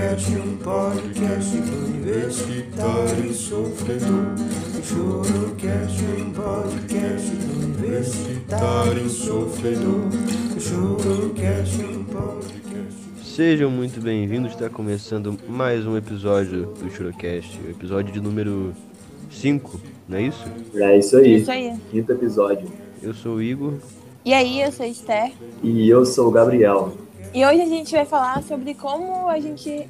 Chorocast, um podcast universitário sofredor. Chorocast, um podcast universitário sofredor. Chorocast, um podcast. Sejam muito bem-vindos, está começando mais um episódio do Churocast, o episódio de número 5, não é isso? É isso aí. Isso aí. Quinto episódio. Eu sou o Igor. E aí, eu sou a Esther. E eu sou o Gabriel. E hoje a gente vai falar sobre como a gente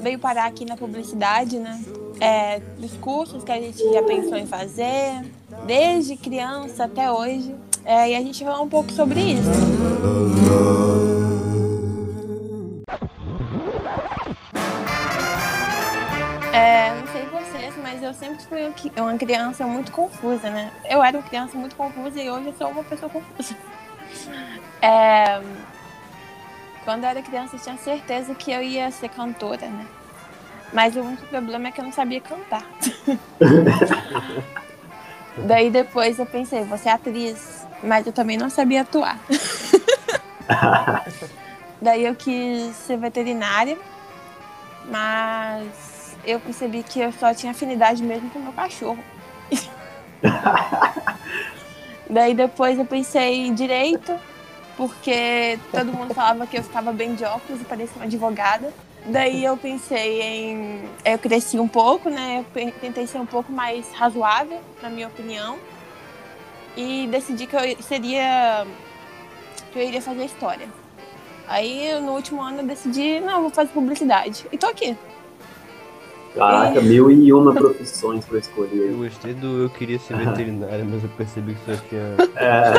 veio parar aqui na publicidade, né? É, dos cursos que a gente já pensou em fazer, desde criança até hoje. É, e a gente vai falar um pouco sobre isso. É, não sei vocês, mas eu sempre fui um uma criança muito confusa, né? Eu era uma criança muito confusa e hoje eu sou uma pessoa confusa. É, quando eu era criança, eu tinha certeza que eu ia ser cantora, né? Mas o único problema é que eu não sabia cantar. Daí depois eu pensei, vou ser atriz, mas eu também não sabia atuar. Daí eu quis ser veterinária, mas eu percebi que eu só tinha afinidade mesmo com o meu cachorro. Daí depois eu pensei em direito, porque todo mundo falava que eu ficava bem de óculos e parecia uma advogada. Daí eu pensei em. Eu cresci um pouco, né? Eu tentei ser um pouco mais razoável, na minha opinião. E decidi que eu seria. que eu iria fazer história. Aí no último ano eu decidi, não, eu vou fazer publicidade. E tô aqui. Caraca, mil e uma profissões pra Eu escolher. gostei do eu queria ser veterinário, mas eu percebi que só tinha. É,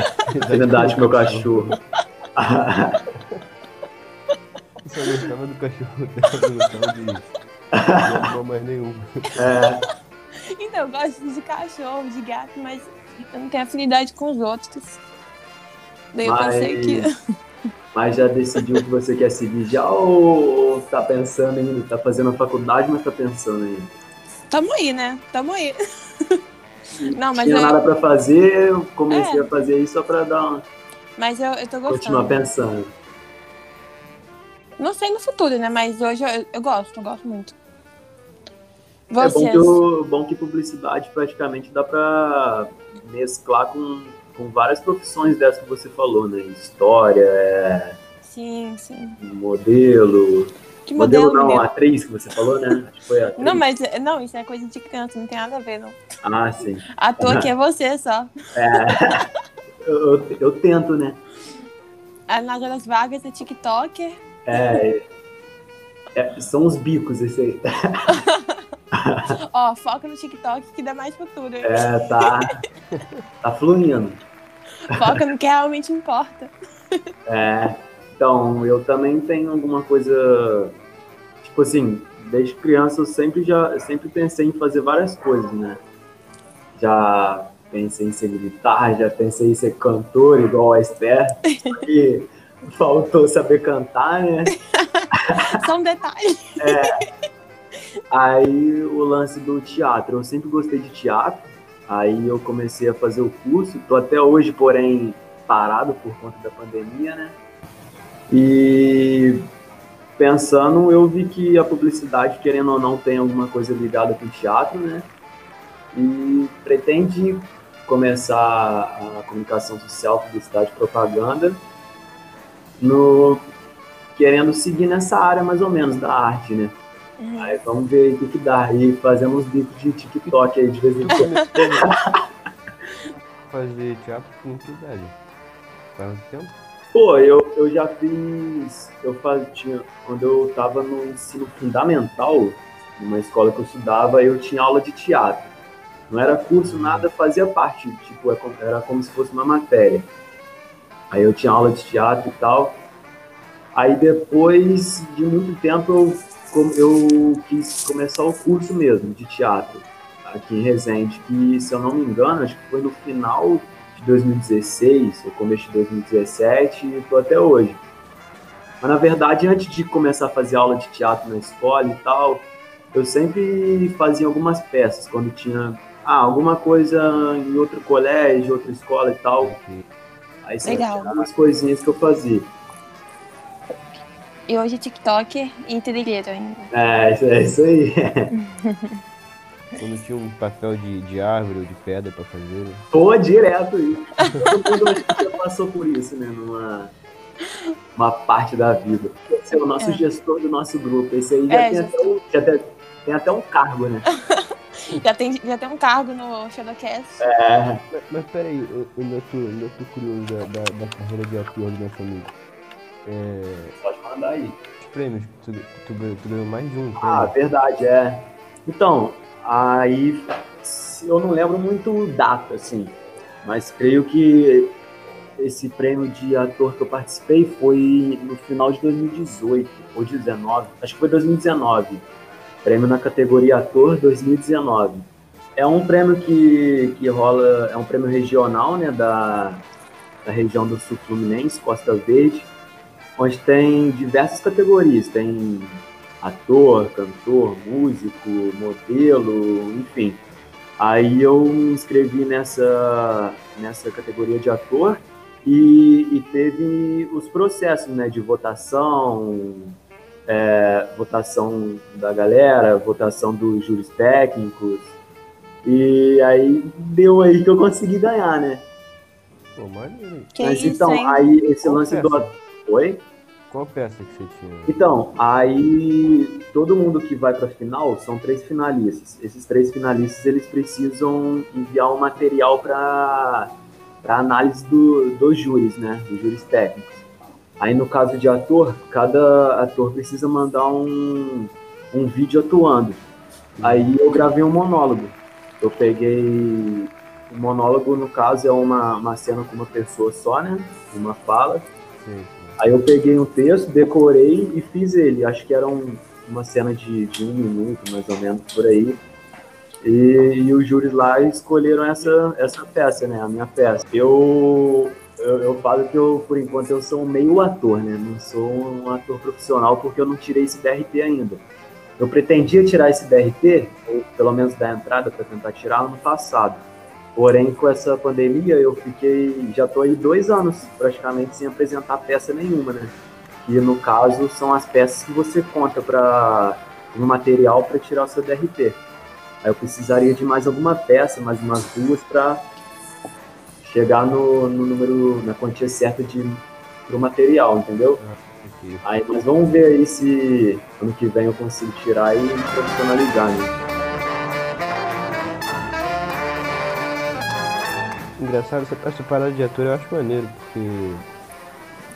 afinidade com meu cachorro. Eu só gostava do cachorro dela, não gostava de. animal mais nenhum. É, Então, eu gosto de cachorro, de gato, mas eu não tenho afinidade com os outros. Daí eu pensei que. Mas já decidiu que você quer seguir já ou tá pensando ainda? Tá fazendo a faculdade, mas tá pensando ainda? Tamo aí, né? Tamo aí. Não, mas Tinha eu, nada pra fazer, eu comecei É. a fazer isso só pra dar uma, mas eu, eu tô continuar gostando. pensando. Não sei no futuro, né? Mas hoje eu, eu gosto, eu gosto muito. É bom Vocês. que, o, bom que publicidade praticamente dá pra mesclar com, com várias profissões dessas que você falou, né? História, é, Sim, sim. modelo. Que modelo, não, menino? atriz que você falou, né? Acho que foi atriz. Não, mas não, isso é coisa de criança, não tem nada a ver, não. Ah, sim. Ator aqui é você só. É, eu, eu, eu tento, né? Ah, Nas horas vagas é TikToker. É, é, são os bicos esse aí. Ó, foca no TikTok que dá mais futuro. hein? É, tá, tá fluindo. Foca no que realmente importa. É, então, eu também tenho alguma coisa. Tipo assim, desde criança eu sempre já sempre pensei em fazer várias coisas, né? Já pensei em ser militar, já pensei em ser cantor, igual a Esther, e faltou saber cantar, né? Só um detalhe. Aí o lance do teatro, eu sempre gostei de teatro, aí eu comecei a fazer o curso, tô até hoje, porém, parado por conta da pandemia, né? E pensando, eu vi que a publicidade, querendo ou não, tem alguma coisa ligada com teatro, né? E pretende começar a comunicação social, publicidade propaganda, no, querendo seguir nessa área mais ou menos da arte, né? Aí vamos ver aí o que, que dá. Aí fazendo uns bicos de TikTok aí de vez em quando. Fazer teatro com que idade? Faz muito tempo? Pô, eu, eu já fiz. Eu faz, tinha, quando eu tava no ensino fundamental, numa escola que eu estudava, eu tinha aula de teatro. Não era curso, nada, fazia parte. Tipo, é era como se fosse uma matéria. Aí eu tinha aula de teatro e tal. Aí depois de muito tempo eu, eu quis começar o curso mesmo de teatro aqui em Resende, que se eu não me engano, acho que foi no final de 2016, ou começo de 2017, e tô até hoje. Mas na verdade, antes de começar a fazer aula de teatro na escola e tal, eu sempre fazia algumas peças, quando tinha ah, alguma coisa em outro colégio, outra escola e tal. Porque Aí sempre Legal. tinha umas coisinhas que eu fazia. E hoje TikToker e trilheiro ainda. É, isso, é isso aí. Quando tinha um papel de, de árvore ou de pedra pra fazer. né? Tô direto isso. Todo mundo já passou por isso, né? Numa uma parte da vida. Esse é o nosso É. gestor do nosso grupo. Esse aí já, É, tem, até um, já tem, tem até um cargo, né? Já tem, já tem um cargo no Shadowcast. É. Mas, mas peraí, eu eu ainda tô, ainda tô curioso da, da, da carreira de ator do nosso amigo. É, Mandar aí. os prêmios, tu, tu, tu ganhou mais de um Ah, prêmio. verdade, é. Então, aí eu não lembro muito data, assim, mas creio que esse prêmio de ator que eu participei foi no final de 2018 ou 19, acho que foi 2019. Prêmio na categoria ator 2019. É um prêmio que, que rola, é um prêmio regional, né, da, da região do Sul Fluminense, Costa Verde, onde tem diversas categorias, tem ator, cantor, músico, modelo, enfim. Aí eu me inscrevi nessa, nessa categoria de ator e, e teve os processos né, de votação, é, votação da galera, votação dos juros técnicos. E aí deu aí que eu consegui ganhar, né? Pô, maneiro. Que Mas isso, então, hein? aí esse lance do peça? ator. Oi? Qual peça que você tinha? Então, aí todo mundo que vai para a final são três finalistas. Esses três finalistas eles precisam enviar um material para para análise do, dos júris, né? Dos júris técnicos. Aí no caso de ator, cada ator precisa mandar um, um vídeo atuando. Aí eu gravei um monólogo. Eu peguei o monólogo, no caso, é uma, uma cena com uma pessoa só, né? Uma fala. Sei. Aí eu peguei um texto, decorei e fiz ele. Acho que era um- uma cena de, de um minuto, mais ou menos, por aí. E, e os júris lá escolheram essa, essa peça, né? A minha peça. Eu, eu, eu falo que eu, por enquanto, eu sou meio ator, né? Não sou um ator profissional porque eu não tirei esse DRT ainda. Eu pretendia tirar esse DRT, ou pelo menos dar entrada para tentar tirar ano passado. Porém, com essa pandemia, eu fiquei. Já tô aí dois anos praticamente sem apresentar peça nenhuma, né? Que no caso são as peças que você conta para no material para tirar o seu DRT. Aí eu precisaria de mais alguma peça, mais umas duas, para chegar no, no número, na quantia certa de pro material, entendeu? Ok. Aí, mas vamos ver aí se ano que vem eu consigo tirar e profissionalizar, né? Engraçado, essa, essa parada de ator eu acho maneiro, porque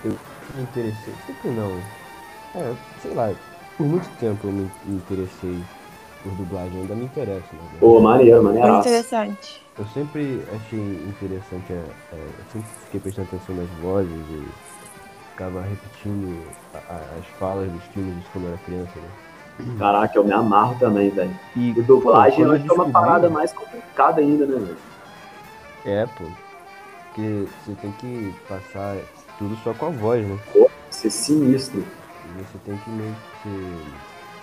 eu me interessei, sempre não. É, sei lá, por muito tempo eu me, me interessei por dublagem, ainda me interessa, na verdade. Pô, maneiro, Muito maneiraço. interessante. Eu sempre achei interessante, é, é, eu sempre fiquei prestando atenção nas vozes e ficava repetindo a- a- as falas dos filmes quando eu era criança, né? Caraca, eu me amarro também, velho. E, E dublagem pô, eu quando acho que é uma parada mais complicada ainda, né, velho? É, pô. Porque você tem que passar tudo só com a voz, né? Ser sinistro. E você tem que meio que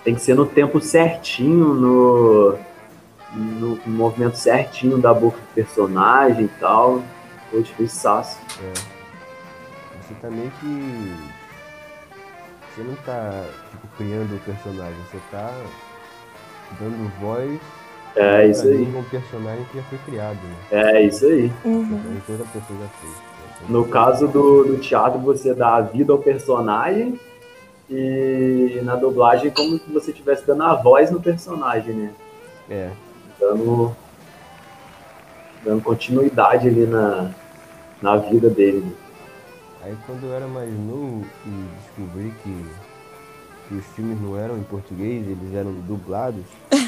Tem que ser no tempo certinho, no, no movimento certinho da boca do personagem e tal. Pô, difícil saço. É. Você tá meio que. Você não tá, tipo, criando o personagem, você tá dando voz É isso aí. um personagem que já foi criado, né? É isso aí. Uhum. Então, outra pessoa já fez. No caso do, do teatro, você dá a vida ao personagem e na dublagem como se você estivesse dando a voz no personagem, né? É, Dando, dando continuidade ali na, na vida dele. né? aí quando eu era mais novo e descobri que, que os filmes não eram em português, eles eram dublados,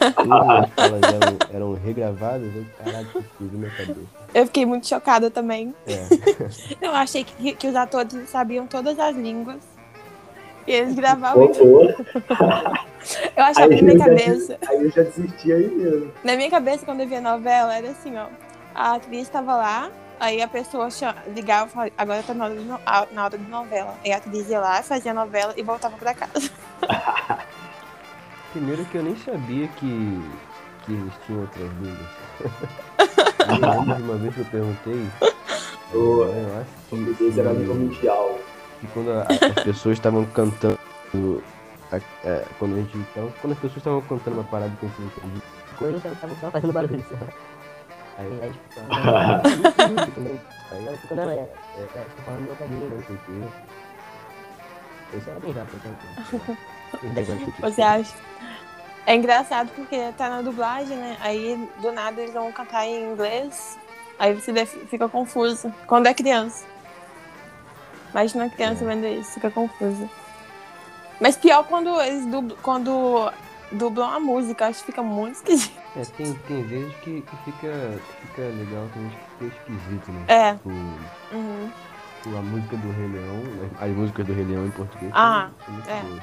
todas as falas eram, eram regravadas, eu, caralho, que minha cabeça. Eu fiquei muito chocada também. É. Eu achei que, que os atores sabiam todas as línguas. E eles gravavam. Pô. Eu achava Aí na minha já cabeça. Aí eu já desisti aí mesmo. Na minha cabeça, quando eu via novela, era assim, ó. A atriz estava lá, aí a pessoa ligava e falava, agora tá na hora, de na hora de novela. Aí a atriz ia lá, fazia a novela e voltava pra casa. Primeiro que eu nem sabia que, que existiam outras línguas. Uma vez que eu perguntei, é, eu acho que, português era que mundial. que quando a- as pessoas estavam cantando. a- é, quando a gente. Tava, quando as pessoas estavam cantando uma parada que a gente não entendia. Quando eu tava só fazendo barulho só. Aí, Aí, tipo, só- aí tipo, não, é, é, é, tô falando meu caminho, não sei o quê. Esse era bem rápido, então. Você acha? É engraçado porque tá na dublagem, né? Aí do nada eles vão cantar em inglês. Aí você fica confuso. Quando é criança. Imagina uma criança É. vendo isso, fica confuso. Mas pior quando eles dublam, quando dublam a música, acho que fica muito esquisito. É, tem, tem vezes que, que fica, fica legal, tem vezes que fica esquisito, né? É. Tipo, Uhum. tipo, a música do Rei Leão, as, as músicas do Rei Leão em português. Ah, é. boas.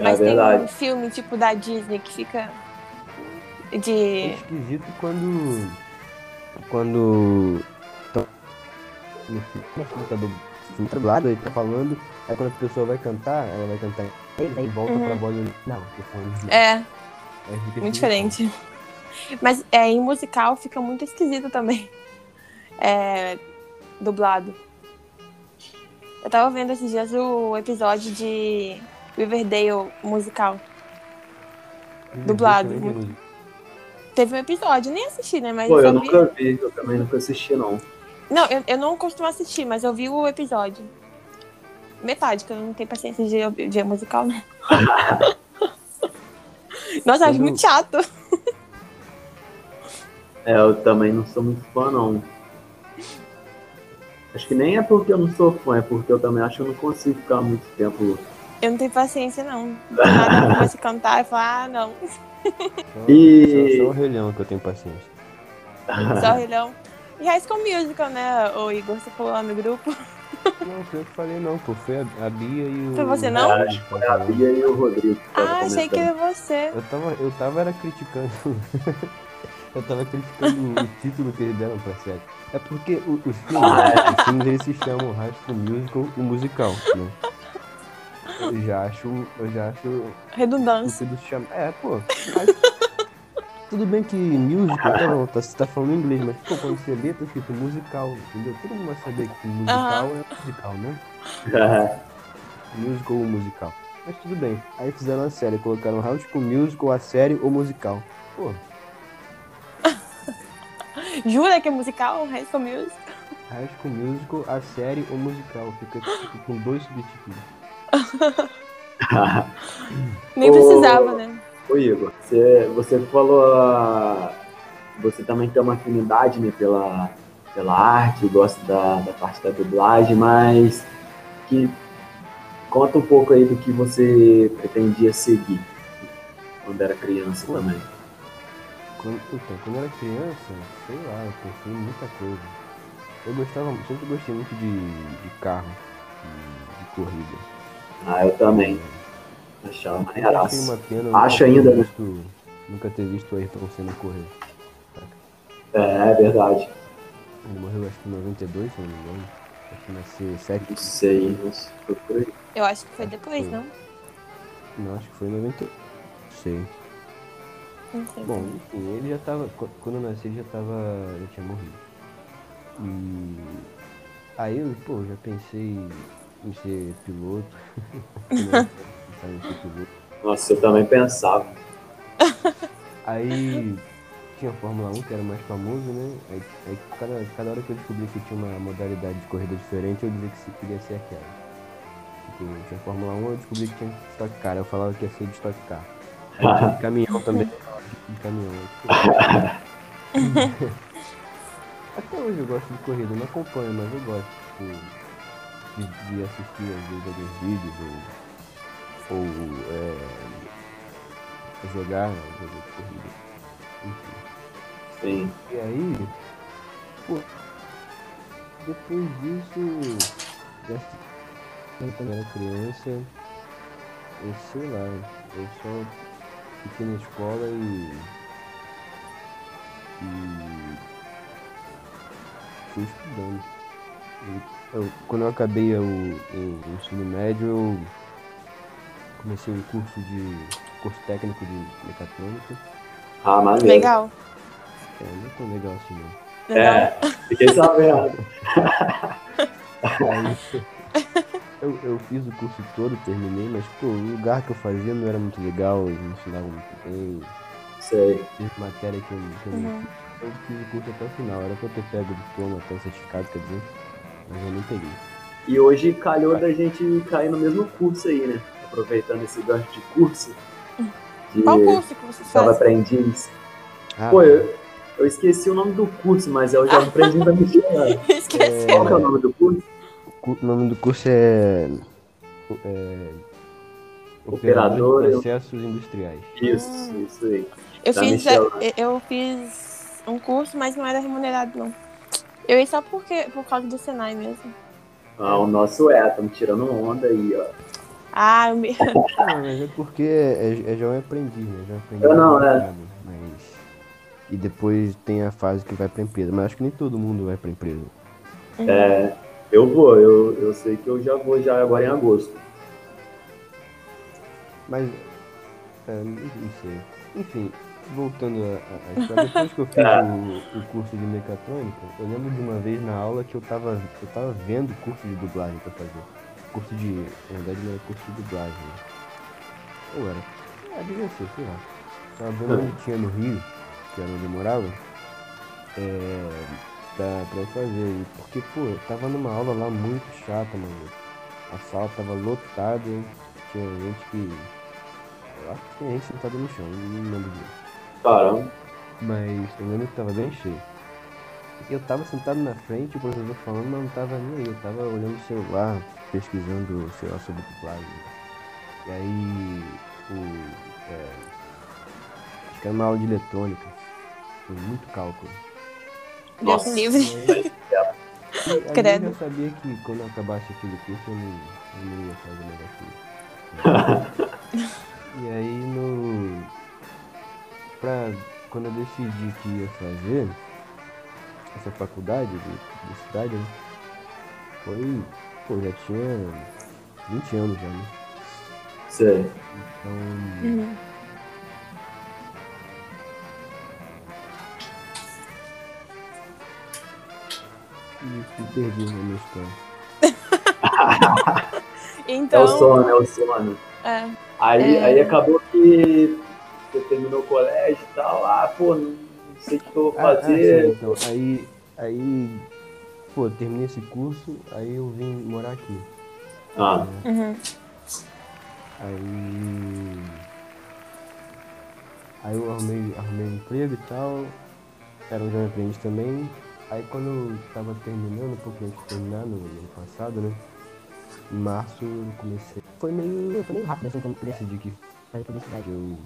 É Mas tem verdade. um filme tipo da Disney que fica É de. esquisito quando. Quando. No dublado, ele tá falando, aí quando a pessoa vai cantar, ela vai cantar em inglês, aí volta Uhum. pra voz original. tô falando- É, fica muito diferente. Mas é, em musical fica muito esquisito também. É, dublado. Eu tava vendo esses dias o episódio de Riverdale musical. dublado. Diferente a música. Teve um episódio, nem assisti, né? Mas Pô, eu vi. nunca vi, eu também nunca assisti, não. Não, eu, eu não costumo assistir, mas eu vi o episódio. Metade, que eu não tenho paciência de, de musical, né? Nossa, eu acho Quando- muito chato. É, eu também não sou muito fã, não. Acho que nem é porque eu não sou fã, é porque eu também acho que eu não consigo ficar muito tempo. Eu não tenho paciência, não. Nada começa a cantar e falar, ah, não. Só, E- só, só o Rei Leão que eu tenho paciência. Só Rilhão. E High School Musical, né, o Igor? Você falou lá no grupo. Não, foi eu que falei não, pô. Foi a, a Bia e o. Foi você, não? É, acho que foi a Bia e o Rodrigo. Ah, achei que era você. Eu tava, eu tava era criticando. eu tava criticando o título que eles deram pra série. É porque o- os filmes, os filmes eles se chamam High School Musical o musical, né? Eu já acho. Eu já acho Redundância. chamar. É, pô. mas- Tudo bem que musical, tá bom, tá, você tá falando inglês, mas pô, quando você lê, tá escrito musical, entendeu? Todo mundo vai saber que musical é musical, né? Musical ou musical. Mas tudo bem. Aí fizeram a série, colocaram High School Musical, a série ou musical. Pô, Jura que é musical? High School Musical? High School Musical, a série ou musical. Fica tipo, com dois subtítulos. Nem precisava, né? Ô Igor, você, você falou. ah, Você também tem uma afinidade né, pela, pela arte, gosta da, da parte da dublagem, mas que conta um pouco aí do que você pretendia seguir quando era criança Pô. também. Quando, então, quando eu era criança, sei lá, eu pensei em muita coisa. Eu gostava, sempre gostei muito de, de carro, de, de corrida. Ah, eu também. Achava maneiraço. Acho ainda, né? visto- Nunca ter visto o Ayrton Senna correr. É, é verdade. Ele morreu acho que em 92, se não me engano. Acho que nasceu 7. Não sei, foi por aí. Eu acho que foi depois, Foi. não? Não, acho que foi em 90. Sei. Não sei. Bom, enfim, ele já tava. qu- Quando eu nasci, ele já tava. já tinha morrido. E. Aí eu, pô, já pensei em ser piloto. Nossa, eu também pensava. Aí tinha a Fórmula 1, que era mais famoso, né? Aí, aí cada, cada hora que eu descobri que tinha uma modalidade de corrida diferente, eu dizia que se queria ser aquela. Tipo, tinha a Fórmula 1, eu descobri que tinha Stock Car, eu falava que ia ser de Stock Car. Aí tinha de caminhão também, de caminhão. Até hoje eu gosto de corrida, não acompanho, mas eu gosto tipo, de, de assistir às vezes alguns vídeos ou, ou é, jogar né, jogo de corrida. Enfim. Sim. E aí, pô, depois disso, quando eu era criança, eu sei lá, eu só fiquei na escola e. e fui estudando. E eu- quando eu acabei o, o ensino médio, eu comecei um curso de. curso técnico de mecatrônica. Ah, maneiro. Legal. É, não é tão legal assim não. É, fiquei sabendo. Aí, eu, eu fiz o curso todo, terminei, mas pô, o lugar que eu fazia não era muito legal, eles não ensinavam muito bem. Sei. Teve matéria que eu, que eu, Uhum. eu fiz o curso até o final, era pra eu ter pego o diploma, até o certificado, quer dizer, mas eu nem peguei. E hoje calhou da gente cair no mesmo curso aí, né? Aproveitando esse gancho de curso. De Qual curso que vocês Java fazem? Aprendiz. Ah, Pô, eu, eu esqueci o nome do curso, mas é o Java Aprendiz da Michelin. Esqueci. Qual que é o nome do curso? o nome do curso é. é Operador, de eu- Processos Industriais. Isso, isso aí. Eu Da fiz, Michelin. eu, eu fiz um curso, mas não era remunerado, não. Eu ia só porque, por causa do Senai mesmo. Ah, o nosso é, estamos tirando onda aí, ó. Ah, eu me... Ah, mas é porque é, é jovem aprendiz, né? Jovem aprendiz Eu não, é é. mercado, Mas... E depois tem a fase que vai pra empresa, mas acho que nem todo mundo vai pra empresa. É, eu vou, eu, eu sei que eu já vou já agora em agosto. Mas. É, não não sei. Enfim, voltando à à história, depois que eu fiz o, o curso de mecatrônica, eu lembro de uma vez na aula que eu tava, eu tava vendo curso de dublagem pra fazer. Curso de. Na verdade não era curso de dublagem. né? Ou era? É, devia ser, sei lá. Tava vendo onde tinha no Rio, que era onde eu morava, é, pra, pra fazer. Porque, pô, eu tava numa aula lá muito chata, mano. A sala tava lotada, tinha gente que. Eu acho que tinha gente sentada no chão, não lembro disso. Caramba. Mas eu lembro que tava bem cheio. Eu tava sentado na frente, o professor falando, mas não tava nem aí. Eu tava olhando o celular, pesquisando, sei lá, sobre dublagem. E aí, o. É, acho que era uma aula de eletrônica. Foi muito cálculo. Deus livre. E aí eu Credo. já sabia que quando eu acabasse aquele curso eu não, eu não ia fazer mais aquilo. e aí no. Pra, quando eu decidi que ia fazer essa faculdade de publicidade, né? Foi. Pô, já tinha 20 anos já, né? Sei. Então. Uhum. E me perdi na minha história. É Então, o sono, é o sono. é. Aí, É. aí acabou que você terminou o colégio e tal. Ah, pô, não sei o que eu vou Ah, ah, fazer. sim, então, aí, aí, pô, eu terminei esse curso, aí eu vim morar aqui. Ah, Uhum. Aí, aí eu arrumei, arrumei um emprego e tal, era um jovem aprendiz também. Aí quando eu tava terminando, um pouco antes de terminar, no ano passado, né, em março eu comecei, Foi meio, foi meio rápido assim como podia decidi que fazer publicidade. eu,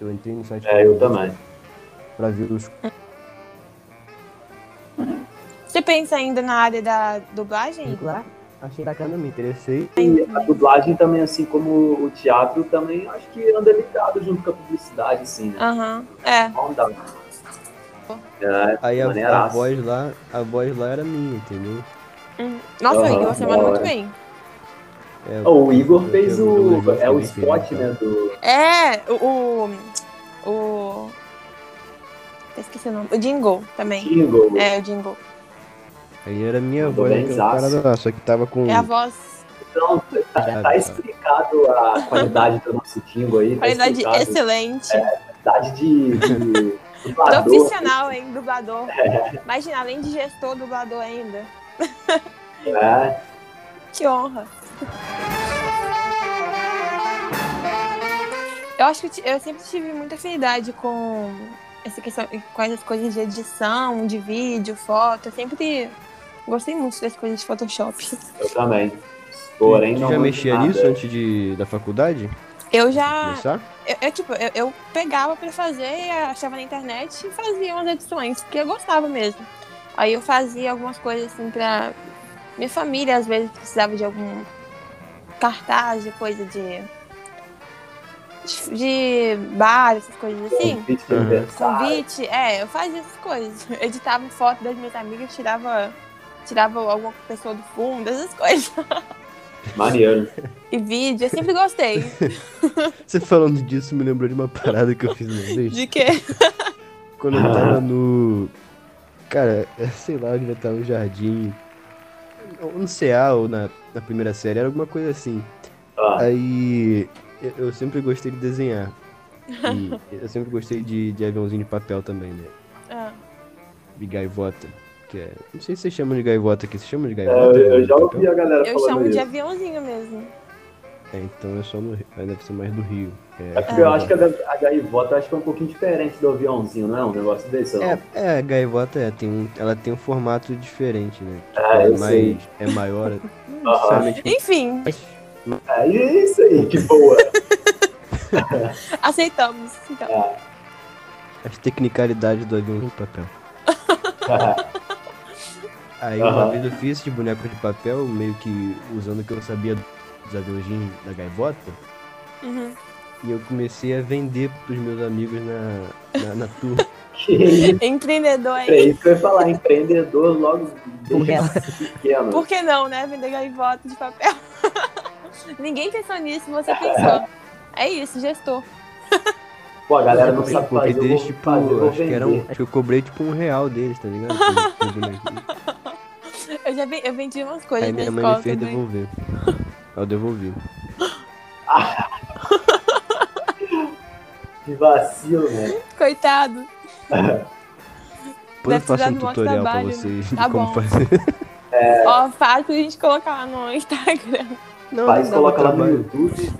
eu entrei no site é, eu também. pra ver os Você pensa ainda na área da dublagem? Vincular, achei bacana. me interessei. E a dublagem também, assim como o teatro, também acho que anda ligado junto com a publicidade, assim, né? Aham. É. Não dá. É, Aí a, a voz lá, a voz lá era minha, entendeu? Uhum. Nossa, Igor, você da manda muito bem. É, Oh, o Igor fez o. É o spot, feito, né? Do. É, o. O. o... Eu esqueci o nome. O Jingle também. Jingle. É, o Jingle. Aí era minha Mandou voz parada lá, só que tava com. É a voz. Então, tá, tá explicado a qualidade do nosso jingle aí. Tá Qualidade explicado. excelente. Qualidade de. de dublador. Profissional, hein? Dublador. Imagina, além de gestor, dublador ainda. É, Que honra. Eu acho que eu sempre tive muita afinidade com essa questão, com essas coisas de edição, de vídeo, foto. Eu sempre gostei muito das coisas de Photoshop. eu também. Porém, Tu não. já mexia nada. nisso antes de, da faculdade? Eu já. Eu, eu, tipo, eu, eu pegava pra fazer, achava na internet e fazia umas edições, porque eu gostava mesmo. Aí eu fazia algumas coisas assim pra. Minha família às vezes precisava de algum cartaz, de coisa de. de, bar, essas coisas assim. Convite Uhum. aniversário. Convite, é, eu fazia essas coisas. Eu editava foto das minhas amigas, tirava, tirava alguma pessoa do fundo, essas coisas. Maneiro. E vídeo, eu sempre gostei. Você falando disso me lembrou de uma parada que eu fiz uma vez. De quê? Quando eu tava no. Cara, é, sei lá, eu devia estar no jardim. ou no CA ou na, na primeira série, era alguma coisa assim. Ah, Aí eu, eu sempre gostei de desenhar. E eu sempre gostei de, de aviãozinho de papel também, né? Ah, De gaivota. Que é. Não sei se vocês chamam de gaivota aqui. Vocês chamam de é, gaivota? eu, eu já de ouvi a galera eu falando chamo de isso. aviãozinho mesmo. É, então é só no Rio. Aí deve ser mais do Rio. É porque eu acho que a, a gaivota acho que é um pouquinho diferente do aviãozinho, não é? Um negócio desse, não? É, é, a gaivota é, tem um, ela tem um formato diferente, né? Tipo, Ah, é eu mais. sei. É maior. Necessariamente Enfim, É isso aí, que boa. aceitamos. Então. as tecnicalidades do avião de papel. Aí uma vez eu fiz de boneco de papel, meio que usando o que eu sabia dos aviãozinhos da gaivota, Uhum. e eu comecei a vender pros meus amigos na, na, na turma. isso, Empreendedor é aí. isso que eu ia falar, empreendedor logo desde pequeno. Por que não, né? Vender gaivota de papel. Ninguém pensou nisso, você pensou. É isso, gestor. Pô, a galera não Eu sabe fazer, eu deles, tipo, fazer, acho que era um, acho que eu cobrei tipo um real deles, tá ligado? Bonequinho. Eu já ve- eu vendi umas coisas Aí minha mãe escola me fez também. devolver. Eu devolvi. Que vacilo, né? Coitado. Depois eu faço um tutorial pra trabalho, né? vocês de Tá como bom. fazer. Ó, fácil a gente colocar lá no Instagram. Não, Faz, não coloca lá no. YouTube.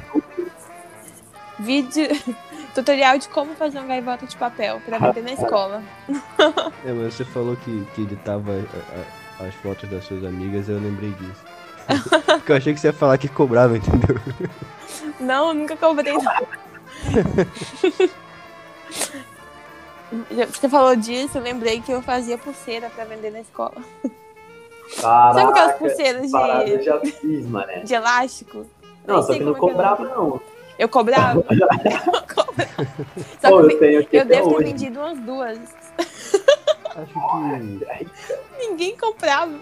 Vídeo. Tutorial de como fazer um gaivota de papel pra vender na escola. É, mas você falou que, que editava as fotos das suas amigas, eu lembrei disso. Porque eu achei que você ia falar que cobrava, entendeu? Não, nunca cobrei não. Você falou disso, eu lembrei que eu fazia pulseira pra vender na escola. Sabe aquelas Caraca, pulseiras parada eu de, já fiz, mané. de elástico? Não, Nem só sei que não como é que é o cobrava, não. Eu cobrava? Eu cobrava. Só Pô, que eu tenho eu devo ter hoje. vendido umas duas. Acho que. Ninguém comprava.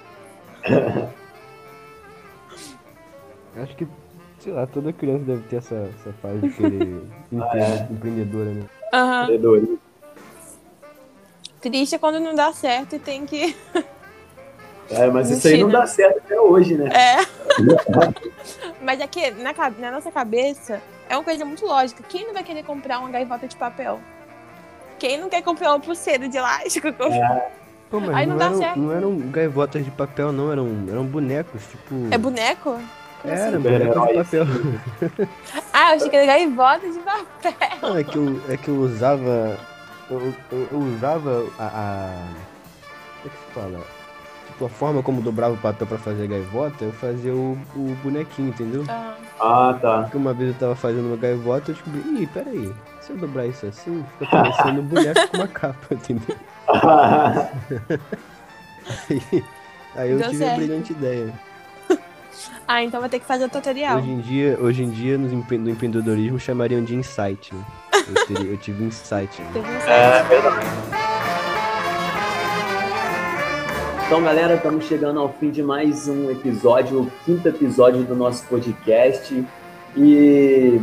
Acho que, sei lá, toda criança deve ter essa, essa fase de querer empre- é. empreendedora, né? Aham. Empreendedorismo. Triste é quando não dá certo e tem que. É, mas isso aí não Mentira. dá certo até hoje, né? É. Mas é que na, na nossa cabeça é uma coisa muito lógica. Quem não vai querer comprar uma gaivota de papel? Quem não quer comprar uma pulseira de elástico? Pô, mas Aí não, não dá eram, certo. não eram gaivotas de papel, não, eram, eram bonecos, tipo. É boneco? Como assim? Era, de papel. Ah, eu achei que era gaivota de papel. Não, é que eu, é que eu usava. Eu, eu, eu usava a. a como é que se fala? Tipo, a forma como dobrava o papel pra fazer a gaivota, eu fazia o, o bonequinho, entendeu? Ah, Ah, tá. Porque uma vez eu tava fazendo uma gaivota, eu descobri, ih, peraí, se eu dobrar isso assim, fica parecendo um boneco com uma capa, entendeu? Aí, aí eu Deu tive a certo. brilhante ideia. Ah, então vai ter que fazer o tutorial. Hoje em dia, hoje em dia nos empre- no empreendedorismo chamariam de insight, né? Eu, teria- eu tive insight. Né? É verdade. Então, galera, estamos chegando ao fim de mais um episódio, o quinto episódio do nosso podcast. E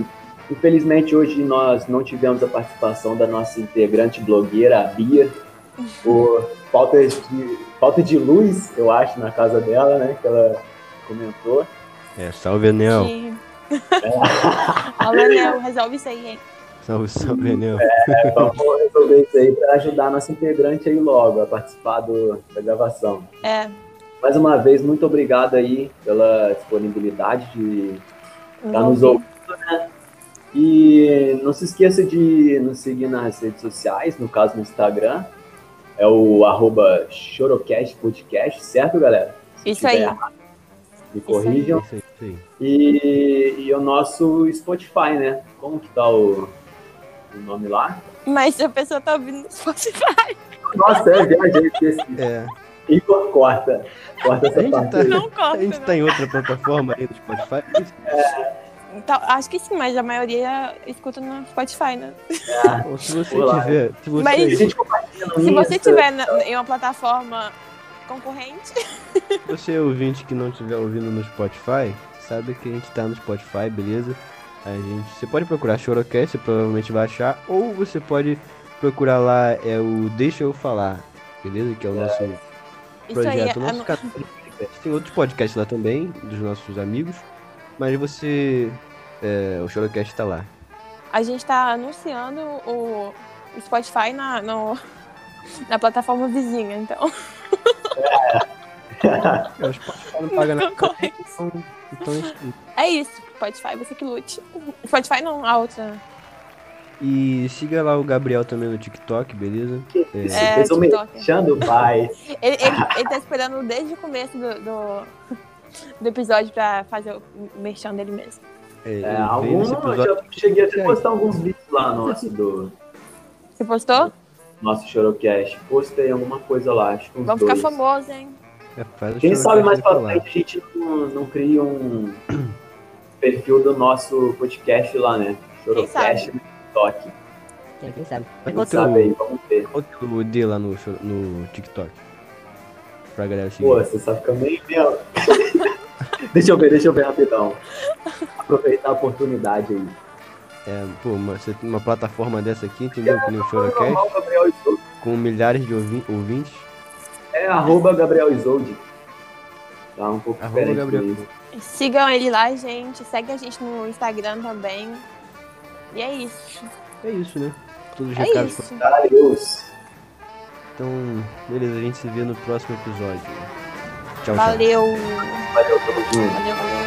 infelizmente hoje nós não tivemos a participação da nossa integrante blogueira, a Bia, por falta de, falta de luz, eu acho, na casa dela, né? Que ela comentou. É, salve Enel. Que... Alô, Nel, resolve isso aí, hein? Salve, salve Enel. É, vamos resolver isso aí para ajudar a nossa integrante aí logo a participar do, da gravação. É. Mais uma vez, muito obrigado aí pela disponibilidade de estar Tá nos ouvindo, né? E não se esqueça de nos seguir nas redes sociais, no caso no Instagram. É o arroba Chorocast Podcast, certo, galera? Se Isso aí. errado, Me corrijam. Isso aí, isso aí. E, e o nosso Spotify, né? Como que tá o, o nome lá? Mas a pessoa tá ouvindo no Spotify. Nossa, é, viajei, esqueci. É, Igor, corta. Corta a essa gente parte tá. Não corta, a gente não. tá em outra plataforma aí do Spotify. Então, acho que sim, mas a maioria escuta no Spotify, né? Ou se você Olá. tiver, se você Mas- A gente compartilha no Se você tiver na- em uma plataforma concorrente, Você ouvinte que não estiver ouvindo no Spotify, sabe que a gente tá no Spotify, beleza? A gente, você pode procurar Chorocast, você provavelmente vai achar, ou você pode procurar lá é o Deixa Eu Falar, beleza? Que é o nosso projeto, é, nosso no- canal de Tem outros podcasts lá também, dos nossos amigos. Mas você. é, o Chorocast tá lá. A gente tá anunciando o o Spotify na, no- na plataforma vizinha, então. É, o Spotify não paga nada. Então, então é isso. É isso, Spotify, você que lute. Spotify não, a outra. E siga lá o Gabriel também no TikTok, beleza? É, Isso, É, fez TikTok. mexendo, vai. Ele, ele, ele tá esperando desde o começo do, do, do episódio pra fazer o merchan dele mesmo. é, É, algum, eu já cheguei até a postar alguns vídeos lá nosso do Você postou? Nosso Chorocast. Postei alguma coisa lá, acho que uns Vamos ficar dois. famosos, hein? É, Quem sabe mais pra frente a gente não, não cria um perfil do nosso podcast lá, né? Chorocast no TikTok. Quem, quem sabe? Quem o teu- sabe aí, vamos ver. qual ID lá no, no TikTok? Pra galera seguir. Pô, você sabe ficar meio. meio- deixa eu ver, deixa eu ver rapidão. Aproveitar a oportunidade aí. É, pô, uma, você tem uma plataforma dessa aqui, entendeu? Que nem o Chorocast, Normal, Gabriel Isolde. com milhares de ouvi- ouvintes. É arroba Gabriel Isolde. Tá um pouco Arroba Gabriel. Sigam ele lá, gente. Segue a gente no Instagram também. E é isso. É isso, né? Todos os É recados. isso. Valeu. Então, beleza, a gente se vê no próximo episódio. Tchau, tchau. Valeu. Valeu, tamo junto. Valeu, valeu.